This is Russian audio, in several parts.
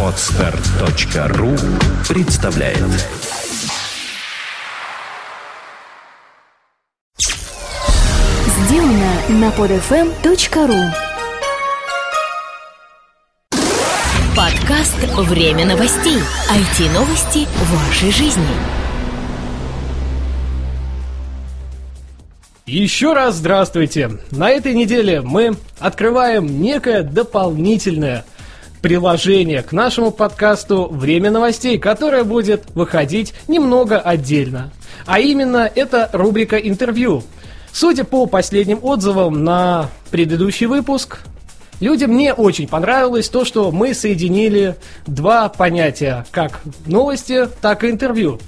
Отстар.ру представляет Сделано на podfm.ru Подкаст «Время новостей». IT-новости вашей жизни. Еще раз здравствуйте! На этой неделе мы открываем некое дополнительное приложение к нашему подкасту «Время новостей», которое будет выходить немного отдельно. А именно, это рубрика «Интервью». Судя по последним отзывам на предыдущий выпуск, людям не очень понравилось то, что мы соединили два понятия, как новости, так и интервью.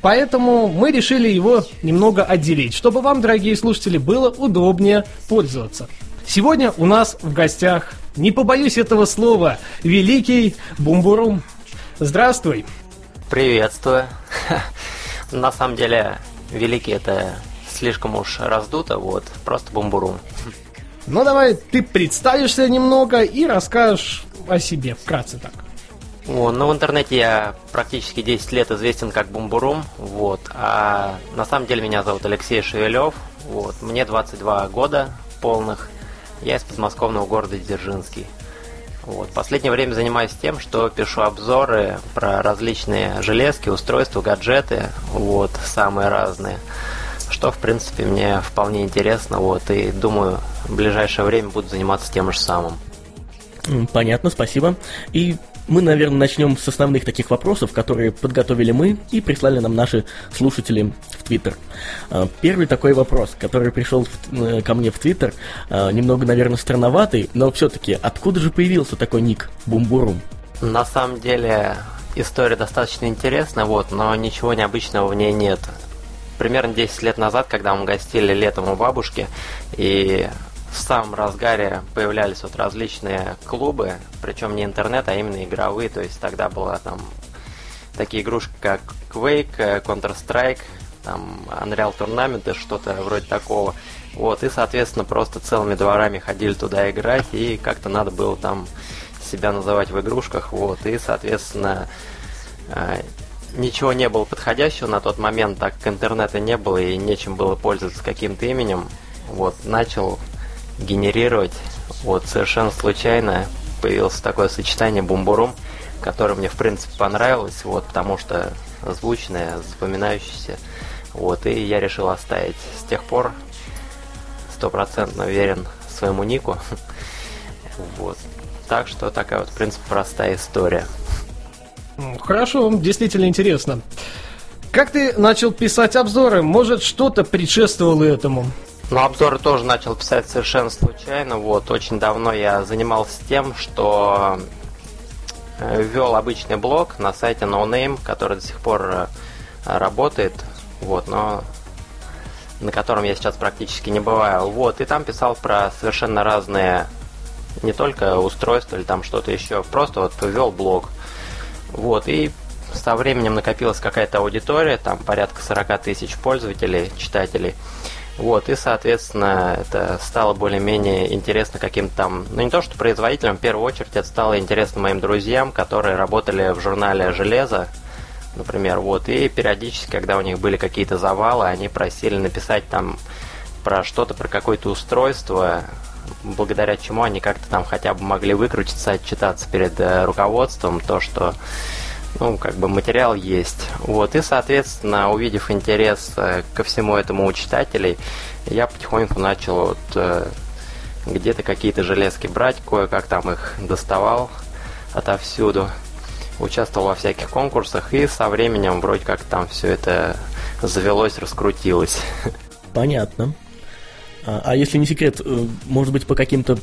Поэтому мы решили его немного отделить, чтобы вам, дорогие слушатели, было удобнее пользоваться. Сегодня у нас в гостях, не побоюсь этого слова, великий Бумбурум. Здравствуй. Приветствую. На самом деле, великий это слишком уж раздуто, вот, просто бумбурум. Ну давай ты представишься немного и расскажешь о себе, вкратце так. О, ну, в интернете я практически 10 лет известен как Бумбурум, вот, а на самом деле меня зовут Алексей Шевелев, вот, мне 22 года полных, я из подмосковного города Дзержинский. Вот. Последнее время занимаюсь тем, что пишу обзоры про различные железки, устройства, гаджеты, вот, самые разные что, в принципе, мне вполне интересно, вот, и думаю, в ближайшее время буду заниматься тем же самым. Понятно, спасибо. И мы, наверное, начнем с основных таких вопросов, которые подготовили мы и прислали нам наши слушатели в Твиттер. А, первый такой вопрос, который пришел в, э, ко мне в Твиттер, а, немного, наверное, странноватый, но все-таки откуда же появился такой ник Бумбурум? На самом деле история достаточно интересная, вот, но ничего необычного в ней нет примерно 10 лет назад, когда мы гостили летом у бабушки, и в самом разгаре появлялись вот различные клубы, причем не интернет, а именно игровые, то есть тогда была там такие игрушки, как Quake, Counter-Strike, там Unreal Tournament и что-то вроде такого. Вот, и, соответственно, просто целыми дворами ходили туда играть, и как-то надо было там себя называть в игрушках, вот, и, соответственно, э, ничего не было подходящего на тот момент, так как интернета не было и нечем было пользоваться каким-то именем. Вот, начал генерировать, вот, совершенно случайно появилось такое сочетание бумбурум, которое мне, в принципе, понравилось, вот, потому что звучное, запоминающееся, вот, и я решил оставить. С тех пор стопроцентно уверен своему нику, вот. Так что такая вот, в принципе, простая история. Хорошо, действительно интересно. Как ты начал писать обзоры? Может, что-то предшествовало этому? Ну, обзоры тоже начал писать совершенно случайно. Вот, очень давно я занимался тем, что э, вел обычный блог на сайте NoName, который до сих пор э, работает, вот, но на котором я сейчас практически не бываю. Вот, и там писал про совершенно разные не только устройства или там что-то еще, просто вот вел блог. Вот, и со временем накопилась какая-то аудитория, там порядка 40 тысяч пользователей, читателей. Вот, и, соответственно, это стало более-менее интересно каким-то там, ну не то что производителям, в первую очередь это стало интересно моим друзьям, которые работали в журнале «Железо», например, вот, и периодически, когда у них были какие-то завалы, они просили написать там про что-то, про какое-то устройство, благодаря чему они как-то там хотя бы могли выкрутиться, отчитаться перед э, руководством, то, что ну, как бы материал есть. Вот, и, соответственно, увидев интерес э, ко всему этому у читателей, я потихоньку начал вот э, где-то какие-то железки брать, кое-как там их доставал отовсюду, участвовал во всяких конкурсах, и со временем вроде как там все это завелось, раскрутилось. Понятно. А, а если не секрет, э, может быть, по каким-то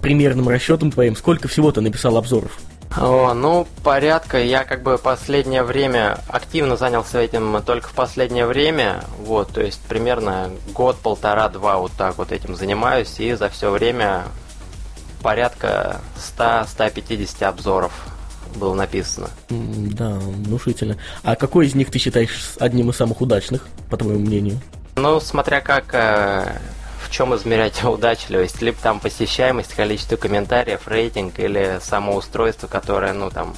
примерным расчетам твоим, сколько всего ты написал обзоров? О, ну, порядка. Я как бы последнее время активно занялся этим только в последнее время. Вот, то есть примерно год, полтора, два вот так вот этим занимаюсь. И за все время порядка 100-150 обзоров было написано. Да, внушительно. А какой из них ты считаешь одним из самых удачных, по твоему мнению? Ну, смотря как э, чем измерять удачливость? Либо там посещаемость, количество комментариев, рейтинг или само устройство, которое, ну, там,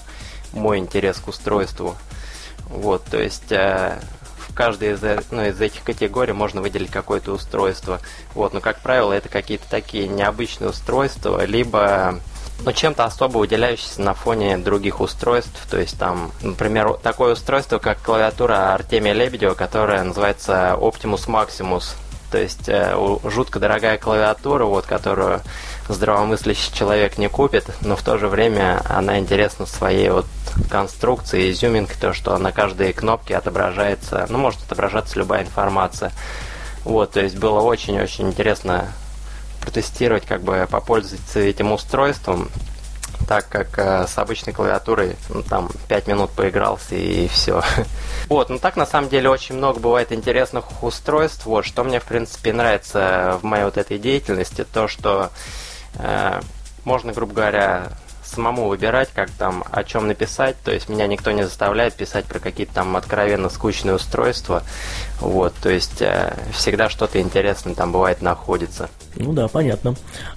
мой интерес к устройству. Вот, то есть э, в каждой из, ну, из этих категорий можно выделить какое-то устройство. Вот, но, как правило, это какие-то такие необычные устройства, либо ну, чем-то особо выделяющийся на фоне других устройств. То есть там, например, такое устройство, как клавиатура Артемия Лебедева, которая называется Optimus Maximus. То есть э, жутко дорогая клавиатура, вот, которую здравомыслящий человек не купит, но в то же время она интересна своей вот конструкцией, изюминкой, то, что на каждой кнопке отображается, ну, может отображаться любая информация. Вот, то есть было очень-очень интересно протестировать, как бы попользоваться этим устройством, так как э, с обычной клавиатурой ну, там 5 минут поигрался и все. Вот, ну так на самом деле очень много бывает интересных устройств. Вот, что мне в принципе нравится в моей вот этой деятельности, то что э, можно, грубо говоря, самому выбирать, как там, о чем написать. То есть меня никто не заставляет писать про какие-то там откровенно скучные устройства. Вот, то есть э, всегда что-то интересное там бывает находится. Ну да, понятно.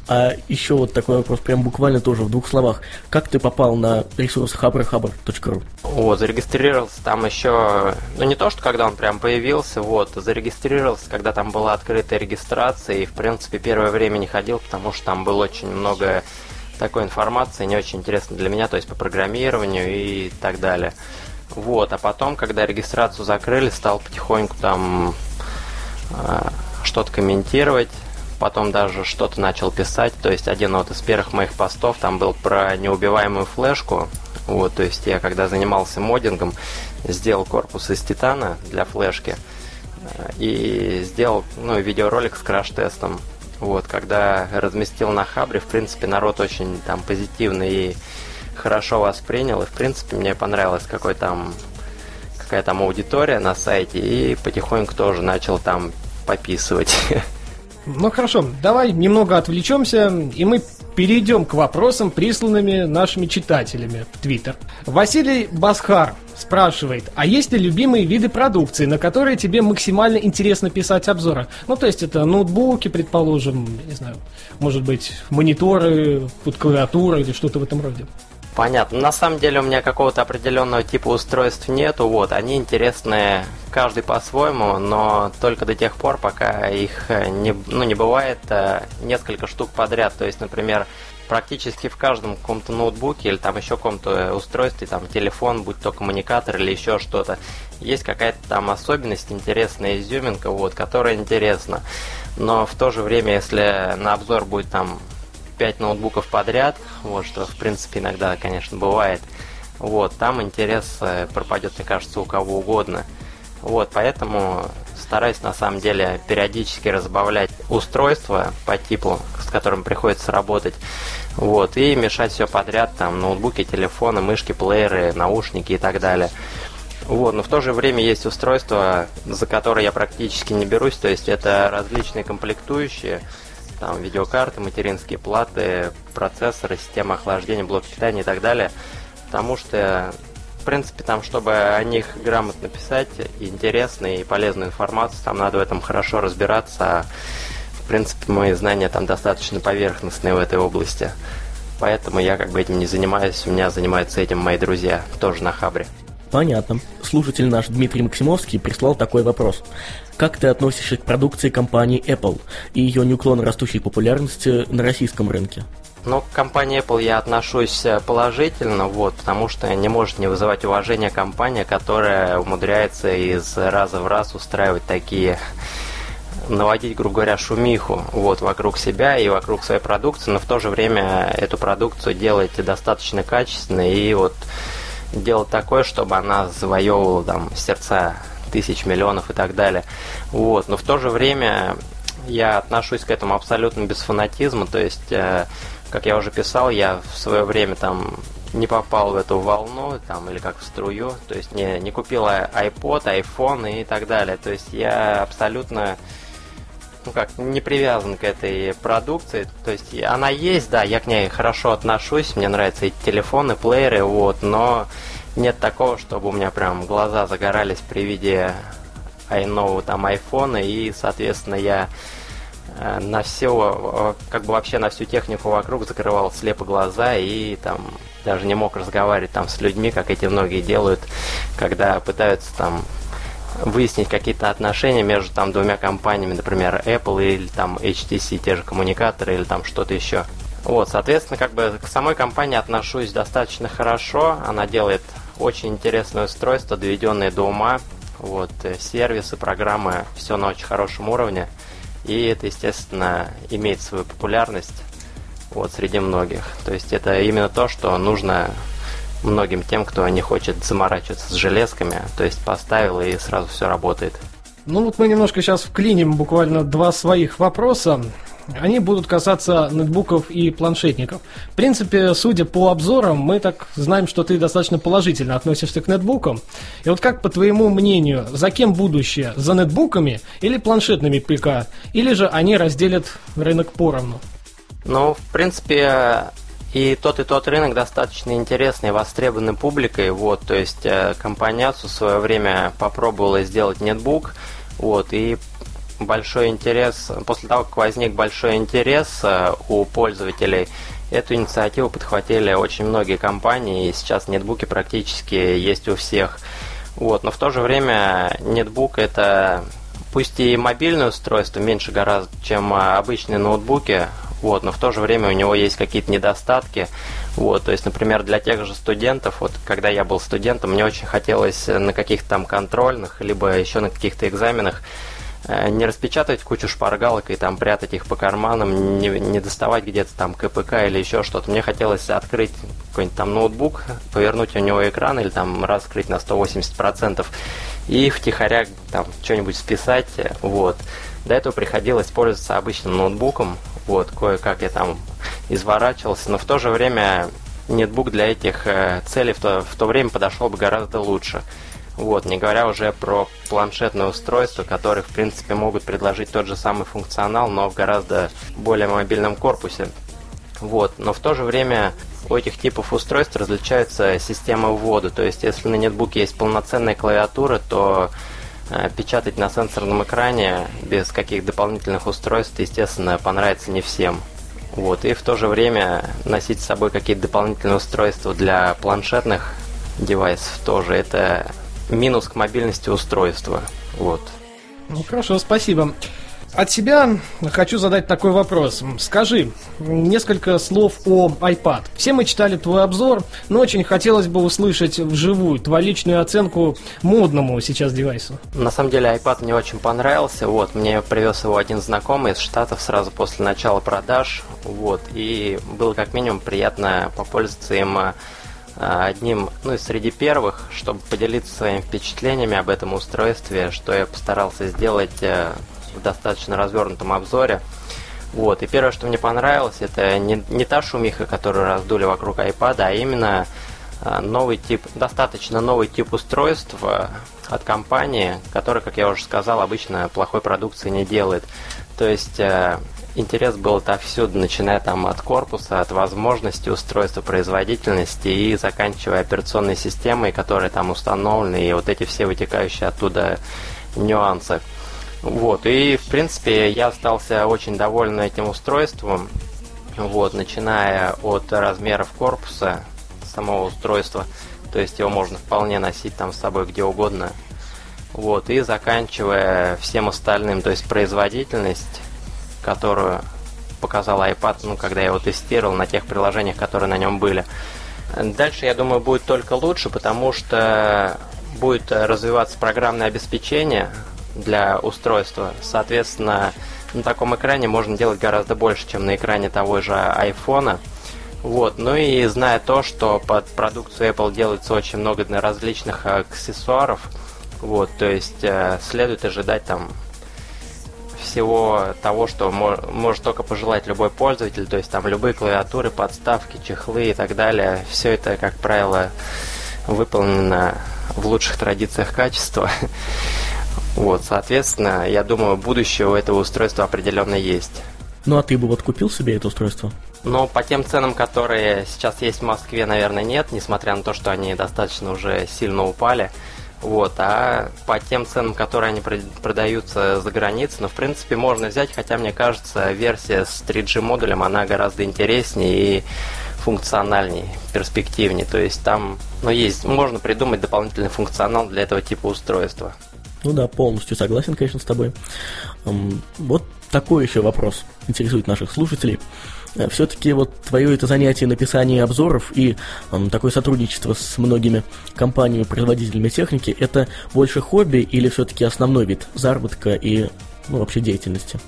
А еще вот такой вопрос, прям буквально тоже в двух словах. Как ты попал на ресурс haberhaber.ru? О, зарегистрировался там еще, ну не то, что когда он прям появился, вот, зарегистрировался, когда там была открытая регистрация, и в принципе первое время не ходил, потому что там было очень много такой информации, не очень интересно для меня, то есть по программированию и так далее. Вот, а потом, когда регистрацию закрыли, стал потихоньку там э, что-то комментировать, потом даже что-то начал писать, то есть один вот из первых моих постов там был про неубиваемую флешку, вот, то есть я когда занимался моддингом, сделал корпус из титана для флешки э, и сделал ну, видеоролик с краш-тестом. Вот, когда разместил на Хабре, в принципе, народ очень там позитивный и хорошо воспринял, и в принципе мне понравилось какой там какая там аудитория на сайте, и потихоньку тоже начал там пописывать. Ну хорошо, давай немного отвлечемся, и мы перейдем к вопросам, присланными нашими читателями в Твиттер. Василий Басхар спрашивает, а есть ли любимые виды продукции, на которые тебе максимально интересно писать обзоры? Ну, то есть это ноутбуки, предположим, не знаю, может быть, мониторы, вот клавиатура или что-то в этом роде. Понятно. На самом деле у меня какого-то определенного типа устройств нету. Вот, они интересны каждый по-своему, но только до тех пор, пока их э, не, ну, не бывает э, несколько штук подряд. То есть, например, практически в каждом каком-то ноутбуке или там еще каком-то устройстве, там телефон, будь то коммуникатор или еще что-то, есть какая-то там особенность, интересная изюминка, вот, которая интересна. Но в то же время, если на обзор будет там 5 ноутбуков подряд, вот, что в принципе иногда, конечно, бывает, вот, там интерес э, пропадет, мне кажется, у кого угодно. Вот, поэтому стараюсь на самом деле периодически разбавлять устройства по типу, с которым приходится работать, вот, и мешать все подряд, там, ноутбуки, телефоны, мышки, плееры, наушники и так далее. Вот, но в то же время есть устройства, за которые я практически не берусь, то есть это различные комплектующие, там видеокарты, материнские платы, процессоры, система охлаждения, блок питания и так далее. Потому что, в принципе, там, чтобы о них грамотно писать, интересную и полезную информацию, там надо в этом хорошо разбираться. В принципе, мои знания там достаточно поверхностные в этой области. Поэтому я как бы этим не занимаюсь, у меня занимаются этим мои друзья, тоже на Хабре. Понятно. Слушатель наш Дмитрий Максимовский прислал такой вопрос. Как ты относишься к продукции компании Apple и ее неуклонно растущей популярности на российском рынке? Ну, к компании Apple я отношусь э, положительно, вот, потому что не может не вызывать уважения компания, которая умудряется из раза в раз устраивать такие наводить, грубо говоря, шумиху вот, вокруг себя и вокруг своей продукции, но в то же время эту продукцию делать достаточно качественно и вот делать такое, чтобы она завоевывала там сердца тысяч, миллионов и так далее. Вот. Но в то же время я отношусь к этому абсолютно без фанатизма, то есть, э, как я уже писал, я в свое время там не попал в эту волну, там, или как в струю, то есть не, не купил iPod, iPhone и так далее. То есть я абсолютно ну как, не привязан к этой продукции. То есть она есть, да, я к ней хорошо отношусь, мне нравятся эти телефоны, плееры, вот, но нет такого, чтобы у меня прям глаза загорались при виде iNow там айфона, и, соответственно, я э, на все, как бы вообще на всю технику вокруг закрывал слепо глаза и там даже не мог разговаривать там с людьми, как эти многие делают, когда пытаются там выяснить какие-то отношения между там двумя компаниями, например, Apple или там HTC, те же коммуникаторы или там что-то еще. Вот, соответственно, как бы к самой компании отношусь достаточно хорошо. Она делает очень интересное устройство, доведенное до ума. Вот, э, сервисы, программы, все на очень хорошем уровне. И это, естественно, имеет свою популярность вот, среди многих. То есть это именно то, что нужно многим тем, кто не хочет заморачиваться с железками. То есть поставил и сразу все работает. Ну вот мы немножко сейчас вклиним буквально два своих вопроса. Они будут касаться ноутбуков и планшетников. В принципе, судя по обзорам, мы так знаем, что ты достаточно положительно относишься к нетбукам. И вот как, по твоему мнению, за кем будущее? За нетбуками или планшетными ПК? Или же они разделят рынок поровну? Ну, в принципе, и тот, и тот рынок достаточно интересный, востребованный публикой. Вот, то есть э, компания в свое время попробовала сделать нетбук, вот, и большой интерес, после того, как возник большой интерес э, у пользователей, эту инициативу подхватили очень многие компании, и сейчас нетбуки практически есть у всех. Вот, но в то же время нетбук это пусть и мобильное устройство, меньше гораздо, чем обычные ноутбуки, вот, но в то же время у него есть какие-то недостатки. Вот, то есть, например, для тех же студентов, вот когда я был студентом, мне очень хотелось на каких-то там контрольных, либо еще на каких-то экзаменах Э, не распечатать кучу шпаргалок и там прятать их по карманам, не, не доставать где-то там КПК или еще что-то. Мне хотелось открыть какой-нибудь там ноутбук, повернуть у него экран или там раскрыть на 180% и втихаря там что-нибудь списать, вот. До этого приходилось пользоваться обычным ноутбуком, вот, кое-как я там изворачивался, но в то же время нетбук для этих э, целей в то, в то время подошел бы гораздо лучше. Вот, не говоря уже про планшетное устройство, которые, в принципе, могут предложить тот же самый функционал, но в гораздо более мобильном корпусе. Вот, но в то же время у этих типов устройств различаются системы ввода. То есть, если на нетбуке есть полноценная клавиатура, то печатать на сенсорном экране без каких дополнительных устройств, естественно, понравится не всем. Вот, и в то же время носить с собой какие-то дополнительные устройства для планшетных девайсов тоже это минус к мобильности устройства. Вот. Ну хорошо, спасибо. От себя хочу задать такой вопрос. Скажи несколько слов о iPad. Все мы читали твой обзор, но очень хотелось бы услышать вживую твою личную оценку модному сейчас девайсу. На самом деле iPad мне очень понравился. Вот, мне привез его один знакомый из Штатов сразу после начала продаж. Вот, и было как минимум приятно попользоваться им а, одним, ну и среди первых, чтобы поделиться своими впечатлениями об этом устройстве, что я постарался сделать э, в достаточно развернутом обзоре. Вот, и первое, что мне понравилось, это не, не та шумиха, которую раздули вокруг iPad, а именно э, новый тип, достаточно новый тип устройства от компании, который, как я уже сказал, обычно плохой продукции не делает. То есть э, интерес был отовсюду, начиная там от корпуса, от возможности устройства производительности и заканчивая операционной системой, которая там установлены, и вот эти все вытекающие оттуда нюансы. Вот, и в принципе я остался очень доволен этим устройством, вот, начиная от размеров корпуса самого устройства, то есть его можно вполне носить там с собой где угодно, вот, и заканчивая всем остальным, то есть производительность, которую показал iPad, ну, когда я его тестировал на тех приложениях, которые на нем были. Дальше, я думаю, будет только лучше, потому что будет развиваться программное обеспечение для устройства. Соответственно, на таком экране можно делать гораздо больше, чем на экране того же iPhone. Вот. Ну и зная то, что под продукцию Apple делается очень много различных аксессуаров, вот, то есть э, следует ожидать там всего того, что может только пожелать любой пользователь, то есть там любые клавиатуры, подставки, чехлы и так далее. Все это, как правило, выполнено в лучших традициях качества. Вот, соответственно, я думаю, будущее у этого устройства определенно есть. Ну а ты бы вот купил себе это устройство? Ну, по тем ценам, которые сейчас есть в Москве, наверное, нет, несмотря на то, что они достаточно уже сильно упали. Вот, а по тем ценам, которые они продаются за границей, ну, в принципе, можно взять, хотя, мне кажется, версия с 3G модулем, она гораздо интереснее и функциональнее, перспективнее. То есть там, ну, есть, можно придумать дополнительный функционал для этого типа устройства. Ну да, полностью согласен, конечно, с тобой. Вот такой еще вопрос интересует наших слушателей. Э, Все-таки вот твое это занятие написания обзоров и um, такое сотрудничество с многими компаниями, производителями техники, это больше хобби или все-таки основной вид заработка и ну, вообще деятельности?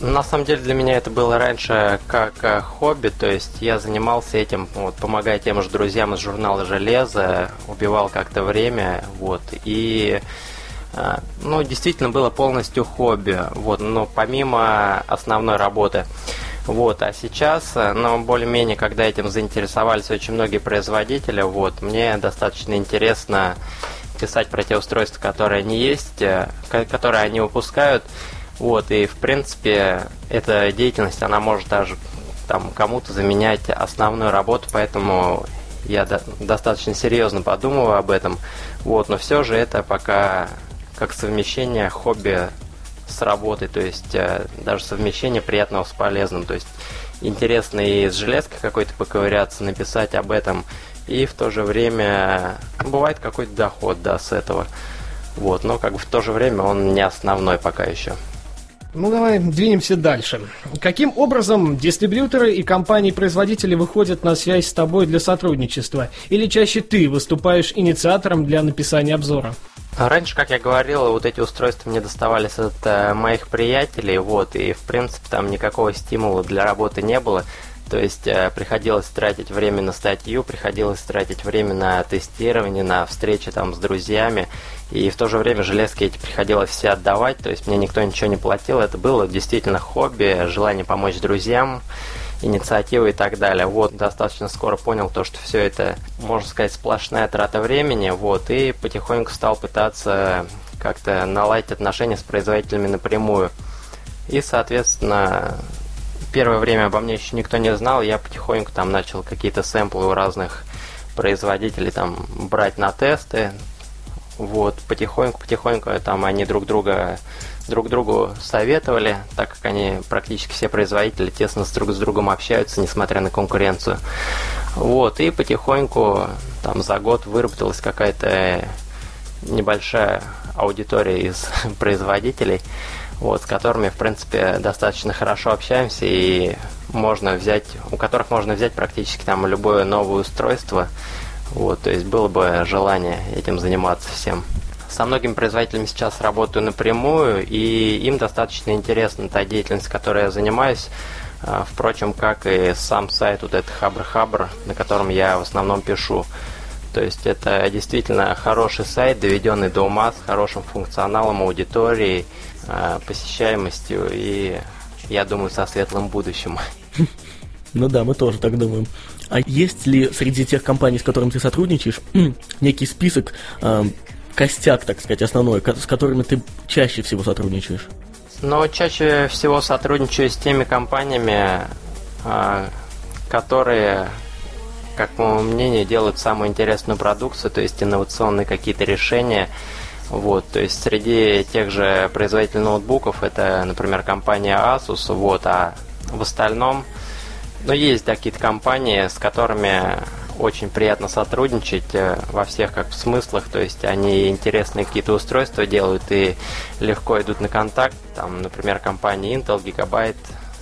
На самом деле для меня это было раньше как э, хобби, то есть я занимался этим, вот, помогая тем же друзьям из журнала «Железо», убивал как-то время, вот, и ну, действительно было полностью хобби, вот, но помимо основной работы. Вот, а сейчас, э, ну, более-менее, когда этим заинтересовались очень многие производители, вот, мне достаточно интересно писать про те устройства, которые они есть, которые они выпускают, вот, и в принципе эта деятельность, она может даже там кому-то заменять основную работу, поэтому я до, достаточно серьезно подумываю об этом. Вот, но все же это пока как совмещение хобби с работой, то есть э, даже совмещение приятного с полезным, то есть интересно и с железкой какой-то поковыряться, написать об этом, и в то же время бывает какой-то доход, да, с этого. Вот, но как бы в то же время он не основной пока еще. Ну давай двинемся дальше. Каким образом дистрибьюторы и компании-производители выходят на связь с тобой для сотрудничества? Или чаще ты выступаешь инициатором для написания обзора? Раньше, как я говорил, вот эти устройства мне доставались от э, моих приятелей, вот, и в принципе там никакого стимула для работы не было. То есть э, приходилось тратить время на статью, приходилось тратить время на тестирование, на встречи там с друзьями. И в то же время железки эти приходилось все отдавать, то есть мне никто ничего не платил. Это было действительно хобби, желание помочь друзьям, инициативы и так далее. Вот, достаточно скоро понял то, что все это, можно сказать, сплошная трата времени, вот, и потихоньку стал пытаться как-то наладить отношения с производителями напрямую. И, соответственно, первое время обо мне еще никто не знал, я потихоньку там начал какие-то сэмплы у разных производителей там брать на тесты. Вот, потихоньку, потихоньку там они друг друга друг другу советовали, так как они практически все производители тесно с друг с другом общаются, несмотря на конкуренцию. Вот, и потихоньку там за год выработалась какая-то небольшая аудитория из производителей вот, с которыми, в принципе, достаточно хорошо общаемся и можно взять, у которых можно взять практически там любое новое устройство. Вот, то есть было бы желание этим заниматься всем. Со многими производителями сейчас работаю напрямую, и им достаточно интересна та деятельность, которой я занимаюсь. А, впрочем, как и сам сайт, вот этот Хабр-Хабр, на котором я в основном пишу. То есть это действительно хороший сайт, доведенный до ума, с хорошим функционалом, аудиторией, а, посещаемостью и, я думаю, со светлым будущим. Ну да, мы тоже так думаем. А есть ли среди тех компаний, с которыми ты сотрудничаешь, некий список, э, костяк, так сказать, основной, с которыми ты чаще всего сотрудничаешь? Ну, чаще всего сотрудничаю с теми компаниями, э, которые, как по моему мнению, делают самую интересную продукцию, то есть инновационные какие-то решения, вот, то есть среди тех же производителей ноутбуков это, например, компания Asus, вот, а в остальном, ну, есть какие-то компании, с которыми очень приятно сотрудничать э, во всех как смыслах, то есть они интересные какие-то устройства делают и легко идут на контакт, там, например, компания Intel, Gigabyte,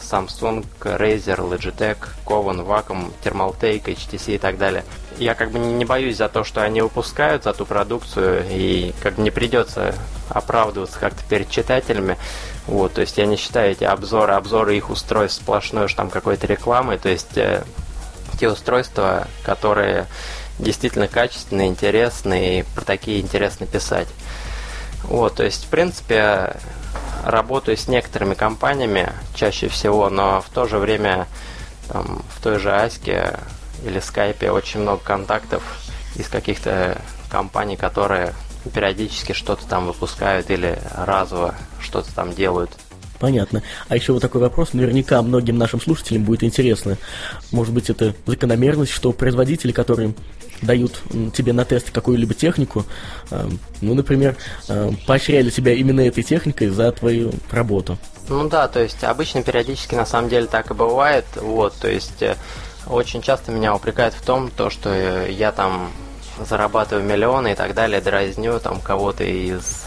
Samsung, Razer, Logitech, Kovan, Wacom, Thermaltake, HTC и так далее. Я как бы не боюсь за то, что они выпускают за ту продукцию, и как бы не придется оправдываться как-то перед читателями. Вот, то есть я не считаю эти обзоры, обзоры их устройств сплошной уж там какой-то рекламой, то есть э, те устройства, которые действительно качественные, интересные, и про такие интересно писать. Вот, то есть, в принципе, работаю с некоторыми компаниями чаще всего, но в то же время там, в той же Аське или Скайпе очень много контактов из каких-то компаний, которые периодически что-то там выпускают или разово что-то там делают. Понятно. А еще вот такой вопрос, наверняка многим нашим слушателям будет интересно. Может быть, это закономерность, что производители, которые дают тебе на тест какую-либо технику, э, ну, например, э, поощряли тебя именно этой техникой за твою работу. Ну да, то есть обычно периодически на самом деле так и бывает, вот, то есть э, очень часто меня упрекают в том, то, что э, я там зарабатываю миллионы и так далее, дразню там кого-то из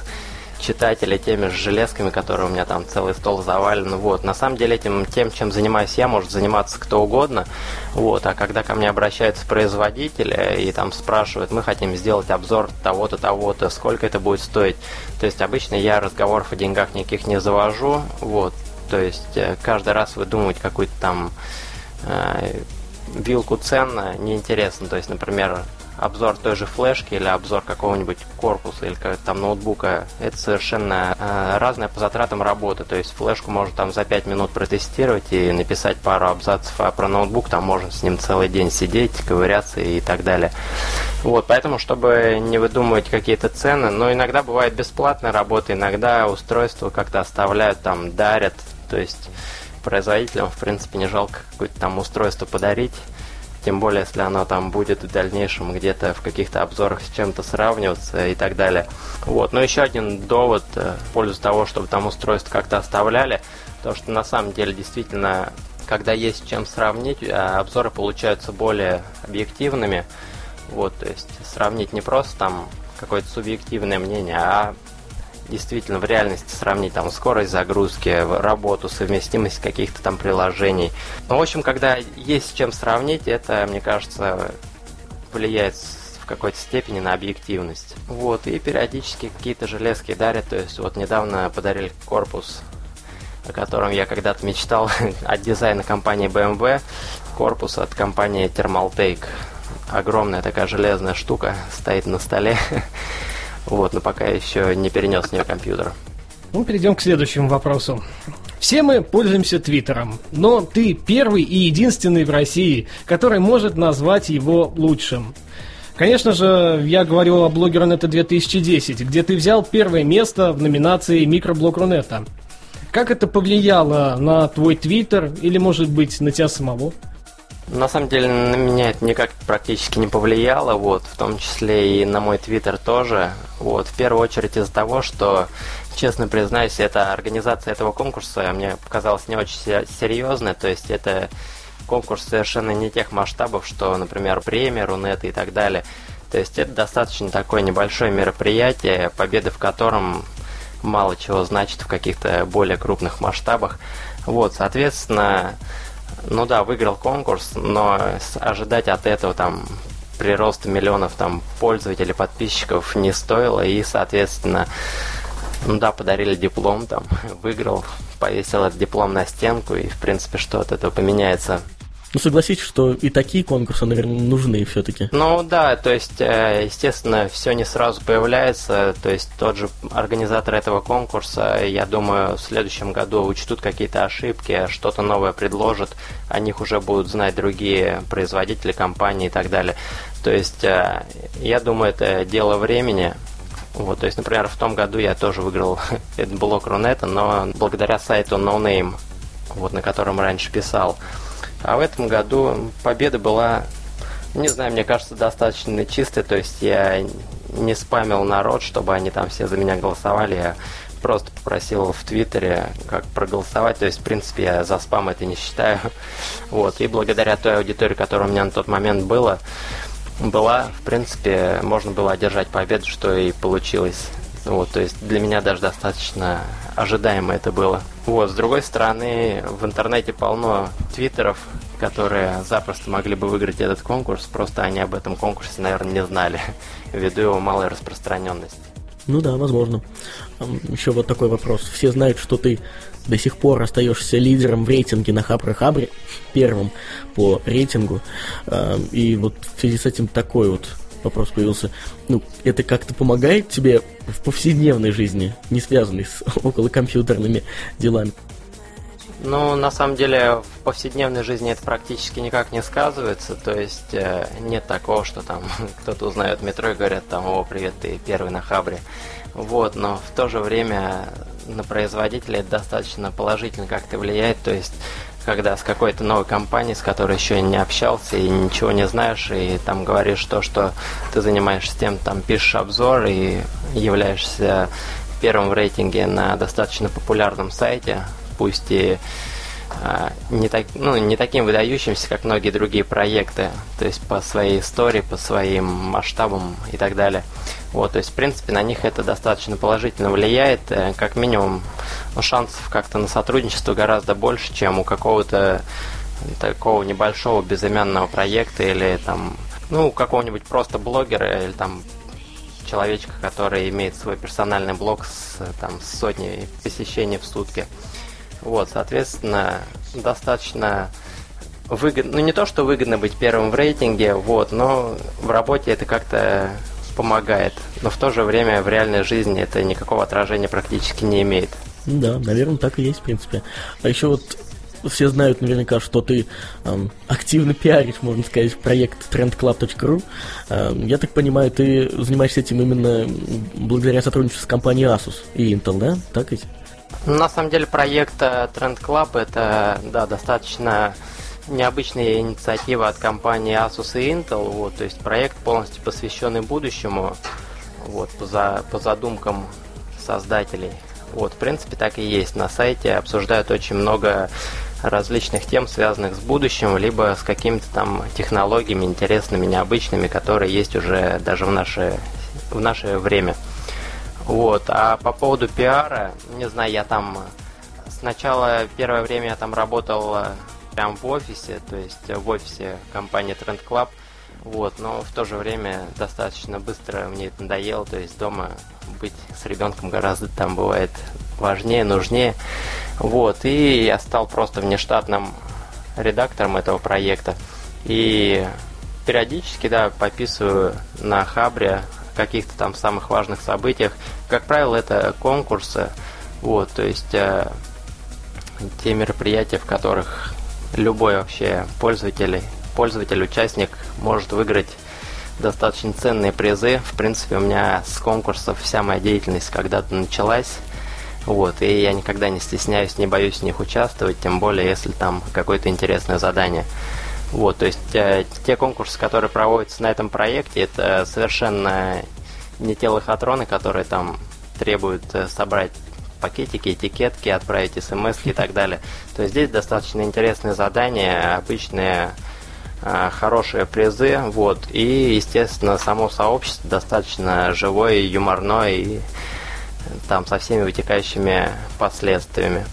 читателей теми же железками, которые у меня там целый стол завален. Вот. На самом деле этим, тем, чем занимаюсь я, может заниматься кто угодно. Вот. А когда ко мне обращаются производители и там спрашивают, мы хотим сделать обзор того-то, того-то, сколько это будет стоить. То есть обычно я разговоров о деньгах никаких не завожу. Вот. То есть э, каждый раз выдумывать какую-то там э, вилку цен неинтересно. То есть, например, обзор той же флешки или обзор какого-нибудь корпуса или там ноутбука, это совершенно э, разная по затратам работы. То есть флешку можно там за 5 минут протестировать и написать пару абзацев, а про ноутбук там можно с ним целый день сидеть, ковыряться и так далее. Вот, поэтому, чтобы не выдумывать какие-то цены, но иногда бывает бесплатная работа, иногда устройство как-то оставляют, там, дарят, то есть производителям, в принципе, не жалко какое-то там устройство подарить, тем более, если оно там будет в дальнейшем где-то в каких-то обзорах с чем-то сравниваться и так далее. Вот. Но еще один довод э, в пользу того, чтобы там устройство как-то оставляли, то что на самом деле действительно, когда есть чем сравнить, э, обзоры получаются более объективными. Вот, то есть сравнить не просто там какое-то субъективное мнение, а действительно в реальности сравнить там скорость загрузки, работу, совместимость каких-то там приложений. Ну, в общем, когда есть с чем сравнить, это, мне кажется, влияет в какой-то степени на объективность. Вот, и периодически какие-то железки дарят, то есть вот недавно подарили корпус, о котором я когда-то мечтал, от дизайна компании BMW, корпус от компании Thermaltake. Огромная такая железная штука стоит на столе. Вот, но пока еще не перенес с нее компьютер. Ну, перейдем к следующему вопросу. Все мы пользуемся Твиттером, но ты первый и единственный в России, который может назвать его лучшим. Конечно же, я говорю о Блогернете 2010, где ты взял первое место в номинации Микроблог Рунета. Как это повлияло на твой Твиттер или, может быть, на тебя самого? На самом деле на меня это никак практически не повлияло, вот, в том числе и на мой твиттер тоже. Вот, в первую очередь из-за того, что, честно признаюсь, эта организация этого конкурса мне показалась не очень серьезной, то есть это конкурс совершенно не тех масштабов, что, например, премия, Рунета и так далее. То есть это достаточно такое небольшое мероприятие, победа в котором мало чего значит в каких-то более крупных масштабах. Вот, соответственно, ну да, выиграл конкурс, но ожидать от этого там прироста миллионов там пользователей, подписчиков не стоило, и, соответственно, ну да, подарили диплом, там, выиграл, повесил этот диплом на стенку, и, в принципе, что от этого поменяется ну, согласитесь, что и такие конкурсы, наверное, нужны все-таки. Ну, да, то есть, э, естественно, все не сразу появляется. То есть, тот же организатор этого конкурса, я думаю, в следующем году учтут какие-то ошибки, что-то новое предложат, о них уже будут знать другие производители, компании и так далее. То есть, э, я думаю, это дело времени. Вот, то есть, например, в том году я тоже выиграл этот блок Рунета, но благодаря сайту NoName, вот, на котором раньше писал. А в этом году победа была, не знаю, мне кажется, достаточно чистая. То есть я не спамил народ, чтобы они там все за меня голосовали. Я просто попросил в Твиттере, как проголосовать. То есть, в принципе, я за спам это не считаю. Вот. И благодаря той аудитории, которая у меня на тот момент была, была, в принципе, можно было одержать победу, что и получилось. Вот, то есть для меня даже достаточно ожидаемо это было. Вот, с другой стороны, в интернете полно твиттеров, которые запросто могли бы выиграть этот конкурс, просто они об этом конкурсе, наверное, не знали, ввиду его малой распространенности. Ну да, возможно. Еще вот такой вопрос. Все знают, что ты до сих пор остаешься лидером в рейтинге на Хабре Хабре, первым по рейтингу. И вот в связи с этим такой вот вопрос появился. Ну, это как-то помогает тебе в повседневной жизни, не связанной с околокомпьютерными делами? Ну, на самом деле, в повседневной жизни это практически никак не сказывается. То есть э, нет такого, что там кто-то узнает метро и говорят там, о, привет, ты первый на хабре. Вот, но в то же время на производителя это достаточно положительно как-то влияет. То есть когда с какой-то новой компанией, с которой еще не общался и ничего не знаешь, и там говоришь то, что ты занимаешься тем, там пишешь обзор и являешься первым в рейтинге на достаточно популярном сайте, пусть и не, так, ну, не таким выдающимся, как многие другие проекты, то есть по своей истории, по своим масштабам и так далее. Вот, то есть, в принципе, на них это достаточно положительно влияет, э, как минимум, ну, шансов как-то на сотрудничество гораздо больше, чем у какого-то такого небольшого безымянного проекта или там, ну, какого-нибудь просто блогера или там человечка, который имеет свой персональный блог с, там, сотней посещений в сутки. Вот, соответственно, достаточно выгодно, ну не то, что выгодно быть первым в рейтинге, вот, но в работе это как-то помогает. Но в то же время в реальной жизни это никакого отражения практически не имеет. Да, наверное, так и есть, в принципе. А еще вот все знают наверняка, что ты эм, активно пиаришь, можно сказать, проект trendclub.ru. Эм, я так понимаю, ты занимаешься этим именно благодаря сотрудничеству с компанией Asus и Intel, да? Так ведь? На самом деле проект э, Trend Club это да, достаточно необычная инициатива от компании Asus и Intel. Вот, то есть проект полностью посвященный будущему, вот, по, за, по задумкам создателей. Вот, в принципе, так и есть. На сайте обсуждают очень много различных тем, связанных с будущим, либо с какими-то там технологиями интересными, необычными, которые есть уже даже в наше, в наше время. Вот. А по поводу пиара, не знаю, я там сначала первое время я там работал э, прям в офисе, то есть в офисе компании Trend Club. Вот, но в то же время достаточно быстро мне это надоело, то есть дома быть с ребенком гораздо там бывает важнее, нужнее. Вот, и я стал просто внештатным редактором этого проекта. И периодически, да, пописываю на Хабре каких-то там самых важных событиях. Как правило, это конкурсы, вот, то есть э, те мероприятия, в которых любой вообще пользователь, пользователь, участник может выиграть достаточно ценные призы. В принципе, у меня с конкурсов вся моя деятельность когда-то началась. Вот, и я никогда не стесняюсь, не боюсь в них участвовать, тем более, если там какое-то интересное задание. Вот, то есть э, те конкурсы, которые проводятся на этом проекте, это совершенно не те лохотроны, которые там требуют э, собрать пакетики, этикетки, отправить смс и так далее. То есть здесь достаточно интересные задания, обычные э, хорошие призы, вот, и, естественно, само сообщество достаточно живое, юморное и там со всеми вытекающими последствиями.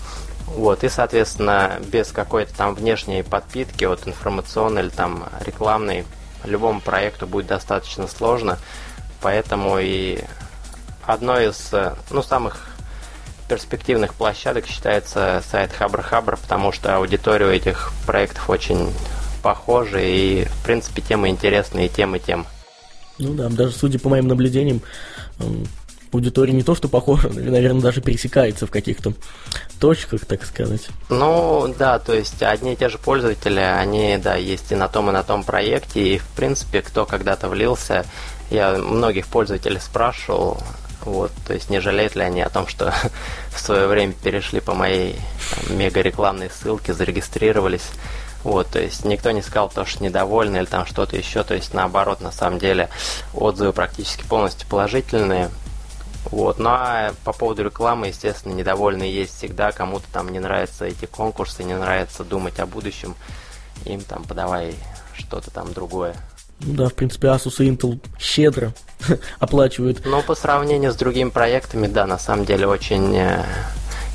Вот, и, соответственно, без какой-то там внешней подпитки, вот информационной или там рекламной, любому проекту будет достаточно сложно. Поэтому и одной из ну, самых перспективных площадок считается сайт Хабр Хабр, потому что аудитория у этих проектов очень похожа и, в принципе, темы интересные, и тем, и тем. Ну да, даже судя по моим наблюдениям, аудитория не то что похожа, но, наверное, даже пересекается в каких-то точках, так сказать. Ну, да, то есть одни и те же пользователи, они, да, есть и на том, и на том проекте, и, в принципе, кто когда-то влился, я многих пользователей спрашивал, вот, то есть не жалеют ли они о том, что в свое время перешли по моей мега рекламной ссылке, зарегистрировались. Вот, то есть никто не сказал то, что недовольны или там что-то еще, то есть наоборот, на самом деле отзывы практически полностью положительные. Вот. Ну а по поводу рекламы, естественно, недовольные есть всегда. Кому-то там не нравятся эти конкурсы, не нравится думать о будущем. Им там подавай что-то там другое. Ну да, в принципе, Asus и Intel щедро оплачивают. Ну, по сравнению с другими проектами, да, на самом деле очень э,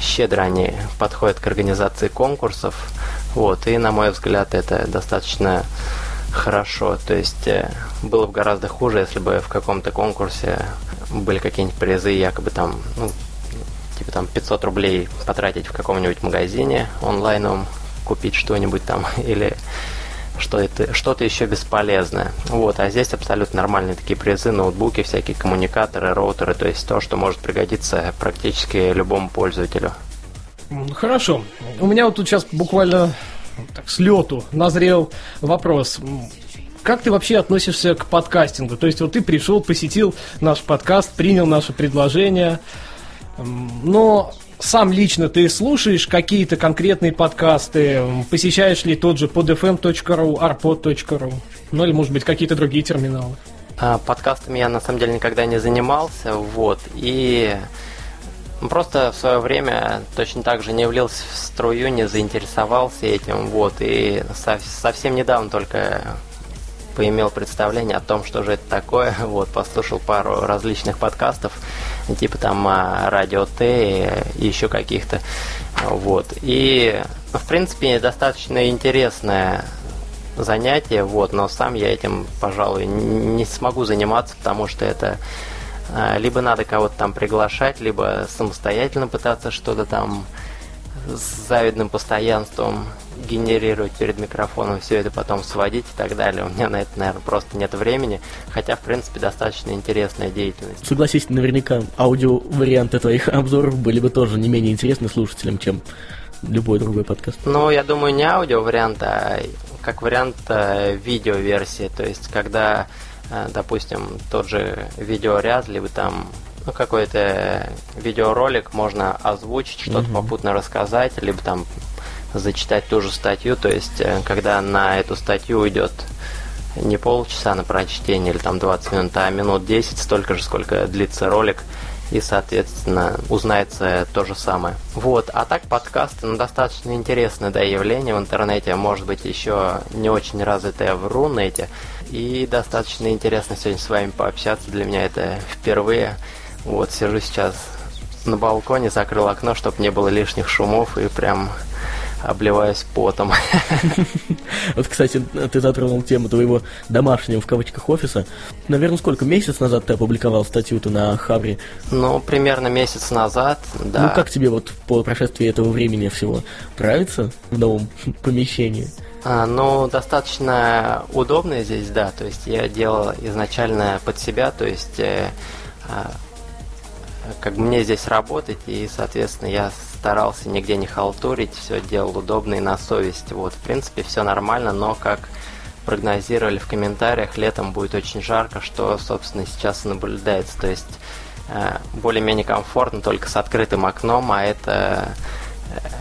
щедро они подходят к организации конкурсов. Вот, и, на мой взгляд, это достаточно хорошо. То есть э, было бы гораздо хуже, если бы в каком-то конкурсе были какие-нибудь призы, якобы там, ну, типа там 500 рублей потратить в каком-нибудь магазине онлайновом, купить что-нибудь там, или что-то что еще бесполезное. Вот, а здесь абсолютно нормальные такие призы, ноутбуки, всякие коммуникаторы, роутеры, то есть то, что может пригодиться практически любому пользователю. Хорошо. У меня вот тут сейчас буквально так, с лету назрел вопрос. Как ты вообще относишься к подкастингу? То есть вот ты пришел, посетил наш подкаст, принял наше предложение, но сам лично ты слушаешь какие-то конкретные подкасты, посещаешь ли тот же podfm.ru, arpod.ru, ну или, может быть, какие-то другие терминалы? А, подкастами я на самом деле никогда не занимался, вот, и просто в свое время точно так же не влился в струю, не заинтересовался этим, вот, и совсем недавно только поимел представление о том, что же это такое. Вот, послушал пару различных подкастов, типа там а, Радио Т и еще каких-то. Вот. И, в принципе, достаточно интересное занятие, вот, но сам я этим, пожалуй, не смогу заниматься, потому что это а, либо надо кого-то там приглашать, либо самостоятельно пытаться что-то там с завидным постоянством генерировать перед микрофоном, все это потом сводить и так далее. У меня на это, наверное, просто нет времени, хотя, в принципе, достаточно интересная деятельность. Согласись, наверняка аудио-варианты твоих обзоров были бы тоже не менее интересны слушателям, чем любой другой подкаст. Ну, я думаю, не аудио-вариант, а как вариант э, видео-версии, то есть когда, э, допустим, тот же видеоряд, либо там ну, какой-то видеоролик можно озвучить, что-то mm-hmm. попутно рассказать, либо там зачитать ту же статью, то есть э, когда на эту статью уйдет не полчаса на прочтение или там 20 минут, а минут 10, столько же, сколько длится ролик, и, соответственно, узнается то же самое. Вот, а так подкасты, ну, достаточно интересное, да, явление в интернете, может быть, еще не очень развитое в Рунете, и достаточно интересно сегодня с вами пообщаться, для меня это впервые. Вот, сижу сейчас на балконе, закрыл окно, чтобы не было лишних шумов, и прям обливаюсь потом. Вот, кстати, ты затронул тему твоего домашнего, в кавычках, офиса. Наверное, сколько, месяц назад ты опубликовал статью-то на Хабре? Ну, примерно месяц назад, да. Ну, как тебе вот по прошествии этого времени всего? Нравится в новом помещении? А, ну, достаточно удобно здесь, да. То есть я делал изначально под себя, то есть э, а, как мне здесь работать, и, соответственно, я старался нигде не халтурить, все делал удобно и на совесть. Вот, в принципе, все нормально, но как прогнозировали в комментариях, летом будет очень жарко, что, собственно, сейчас наблюдается. То есть э, более-менее комфортно только с открытым окном, а это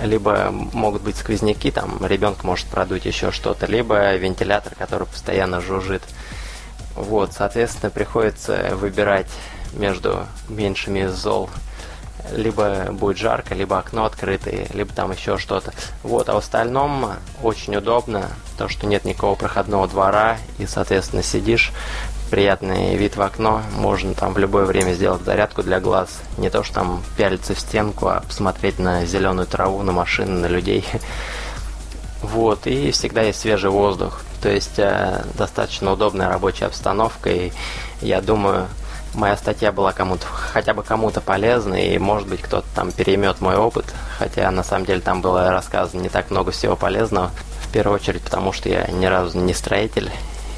э, либо могут быть сквозняки, там ребенок может продуть еще что-то, либо вентилятор, который постоянно жужжит. Вот, соответственно, приходится выбирать между меньшими зол. Либо будет жарко, либо окно открытое, либо там еще что-то. Вот, а в остальном очень удобно, то что нет никакого проходного двора, и, соответственно, сидишь, приятный вид в окно, можно там в любое время сделать зарядку для глаз. Не то, что там пялиться в стенку, а посмотреть на зеленую траву, на машины, на людей. Вот, и всегда есть свежий воздух. То есть э, достаточно удобная рабочая обстановка, и я думаю, моя статья была кому-то, хотя бы кому-то полезна, и может быть кто-то там переймет мой опыт, хотя на самом деле там было рассказано не так много всего полезного, в первую очередь потому, что я ни разу не строитель,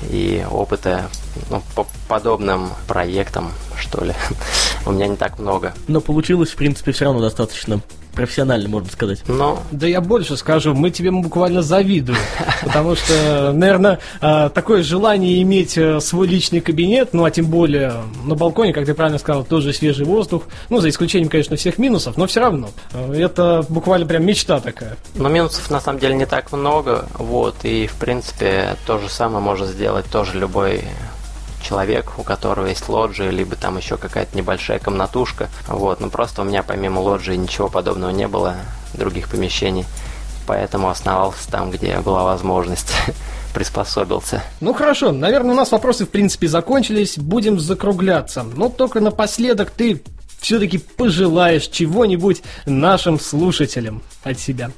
и опыта ну, по подобным проектам, что ли, у меня не так много. Но получилось, в принципе, все равно достаточно профессионально, можно сказать. Но... Да я больше скажу, мы тебе буквально завидуем, потому что, наверное, а, такое желание иметь э, свой личный кабинет, ну а тем более на балконе, как ты правильно сказал, тоже свежий воздух, ну за исключением, конечно, всех минусов, но все равно. Э, это буквально прям мечта такая. Но минусов на самом деле не так много, вот, и в принципе то же самое может сделать тоже любой человек, у которого есть лоджия, либо там еще какая-то небольшая комнатушка. Вот, но просто у меня помимо лоджии ничего подобного не было, других помещений. Поэтому основался там, где была возможность приспособился. Ну хорошо, наверное, у нас вопросы в принципе закончились, будем закругляться. Но только напоследок ты все-таки пожелаешь чего-нибудь нашим слушателям от себя.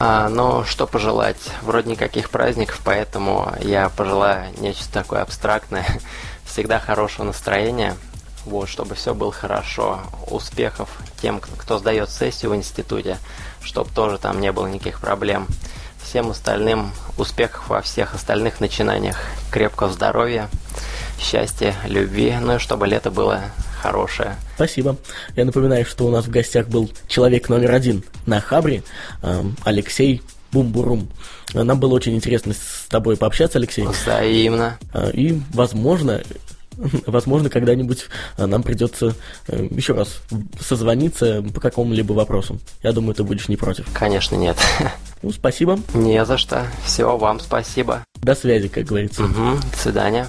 А, ну, что пожелать? Вроде никаких праздников, поэтому я пожелаю нечто такое абстрактное. Всегда хорошего настроения, вот, чтобы все было хорошо. Успехов тем, кто сдает сессию в институте, чтобы тоже там не было никаких проблем. Всем остальным успехов во всех остальных начинаниях. Крепкого здоровья, счастья, любви, ну и чтобы лето было хорошее. Спасибо. Я напоминаю, что у нас в гостях был человек номер один на Хабре, эм, Алексей Бумбурум. Нам было очень интересно с тобой пообщаться, Алексей. Взаимно. Э, и, возможно, возможно, когда-нибудь э, нам придется э, еще раз созвониться по какому-либо вопросу. Я думаю, ты будешь не против. Конечно, нет. Ну, спасибо. Не за что. Всего вам спасибо. До связи, как говорится. Угу. До свидания.